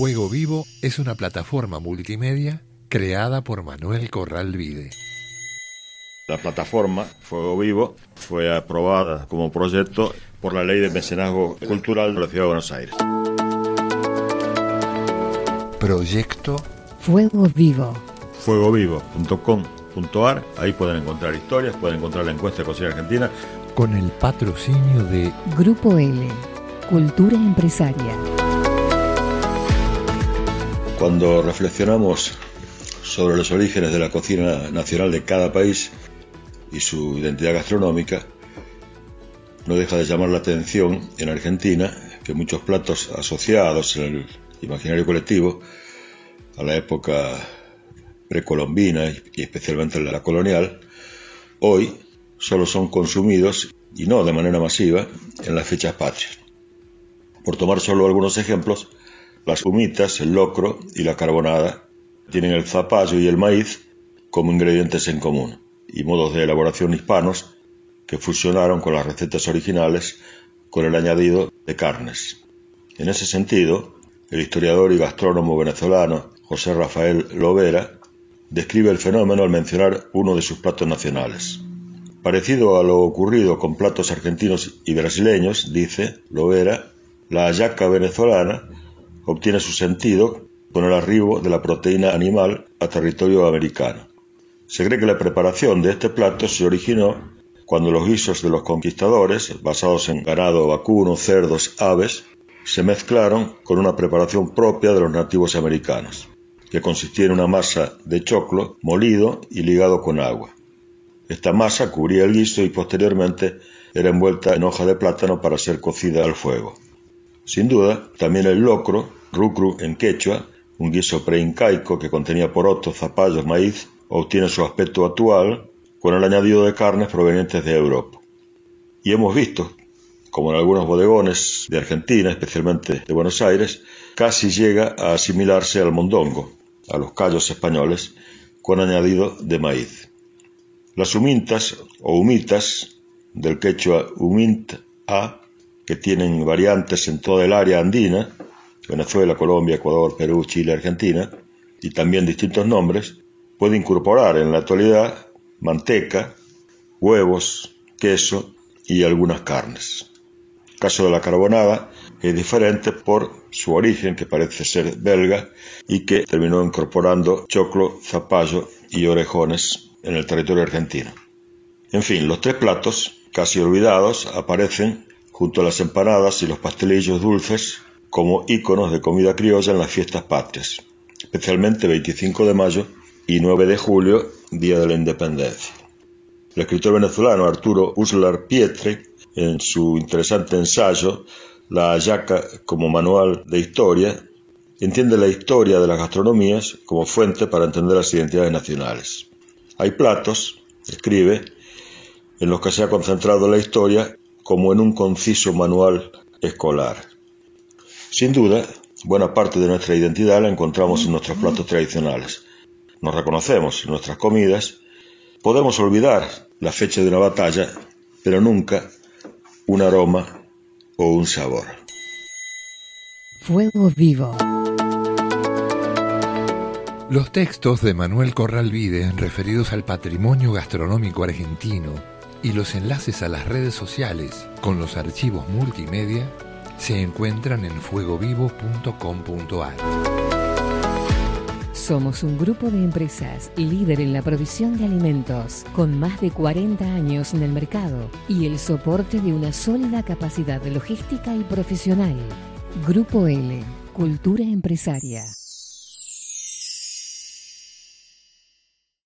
Fuego Vivo es una plataforma multimedia creada por Manuel Corral Vide. La plataforma Fuego Vivo fue aprobada como proyecto por la Ley de Mecenazgo Cultural de la Ciudad de Buenos Aires. Proyecto Fuego Vivo. fuegovivo.com.ar, ahí pueden encontrar historias, pueden encontrar la encuesta de Cocina Argentina. con el patrocinio de Grupo L. Cultura Empresaria. Cuando reflexionamos sobre los orígenes de la cocina nacional de cada país y su identidad gastronómica, no deja de llamar la atención en Argentina que muchos platos asociados en el imaginario colectivo a la época precolombina y especialmente en la colonial, hoy solo son consumidos, y no de manera masiva, en las fechas patrias. Por tomar solo algunos ejemplos, las humitas, el locro y la carbonada tienen el zapallo y el maíz como ingredientes en común y modos de elaboración hispanos que fusionaron con las recetas originales con el añadido de carnes. En ese sentido, el historiador y gastrónomo venezolano José Rafael Lovera describe el fenómeno al mencionar uno de sus platos nacionales. Parecido a lo ocurrido con platos argentinos y brasileños, dice Lovera, la hallaca venezolana obtiene su sentido con el arribo de la proteína animal a territorio americano. Se cree que la preparación de este plato se originó cuando los guisos de los conquistadores, basados en ganado vacuno, cerdos, aves, se mezclaron con una preparación propia de los nativos americanos, que consistía en una masa de choclo molido y ligado con agua. Esta masa cubría el guiso y posteriormente era envuelta en hoja de plátano para ser cocida al fuego. Sin duda, también el locro, rucru en quechua, un guiso preincaico que contenía porotos, zapallos, maíz, obtiene su aspecto actual con el añadido de carnes provenientes de Europa. Y hemos visto, como en algunos bodegones de Argentina, especialmente de Buenos Aires, casi llega a asimilarse al mondongo, a los callos españoles, con añadido de maíz. Las humintas o humitas, del quechua humint a, que tienen variantes en toda el área andina, Venezuela, Colombia, Ecuador, Perú, Chile, Argentina, y también distintos nombres, puede incorporar en la actualidad manteca, huevos, queso y algunas carnes. El caso de la carbonada es diferente por su origen, que parece ser belga, y que terminó incorporando choclo, zapallo y orejones en el territorio argentino. En fin, los tres platos, casi olvidados, aparecen junto a las empanadas y los pastelillos dulces como íconos de comida criolla en las fiestas patrias, especialmente 25 de mayo y 9 de julio, Día de la Independencia. El escritor venezolano Arturo Uslar Pietre, en su interesante ensayo La Ayaca como manual de historia, entiende la historia de las gastronomías como fuente para entender las identidades nacionales. Hay platos, escribe, en los que se ha concentrado la historia como en un conciso manual escolar. Sin duda, buena parte de nuestra identidad la encontramos en nuestros platos tradicionales. Nos reconocemos en nuestras comidas. Podemos olvidar la fecha de una batalla, pero nunca un aroma o un sabor. Fuego Vivo. Los textos de Manuel Corral Vide referidos al patrimonio gastronómico argentino y los enlaces a las redes sociales con los archivos multimedia se encuentran en fuegovivo.com.ar. Somos un grupo de empresas líder en la provisión de alimentos, con más de 40 años en el mercado y el soporte de una sólida capacidad logística y profesional. Grupo L, Cultura Empresaria.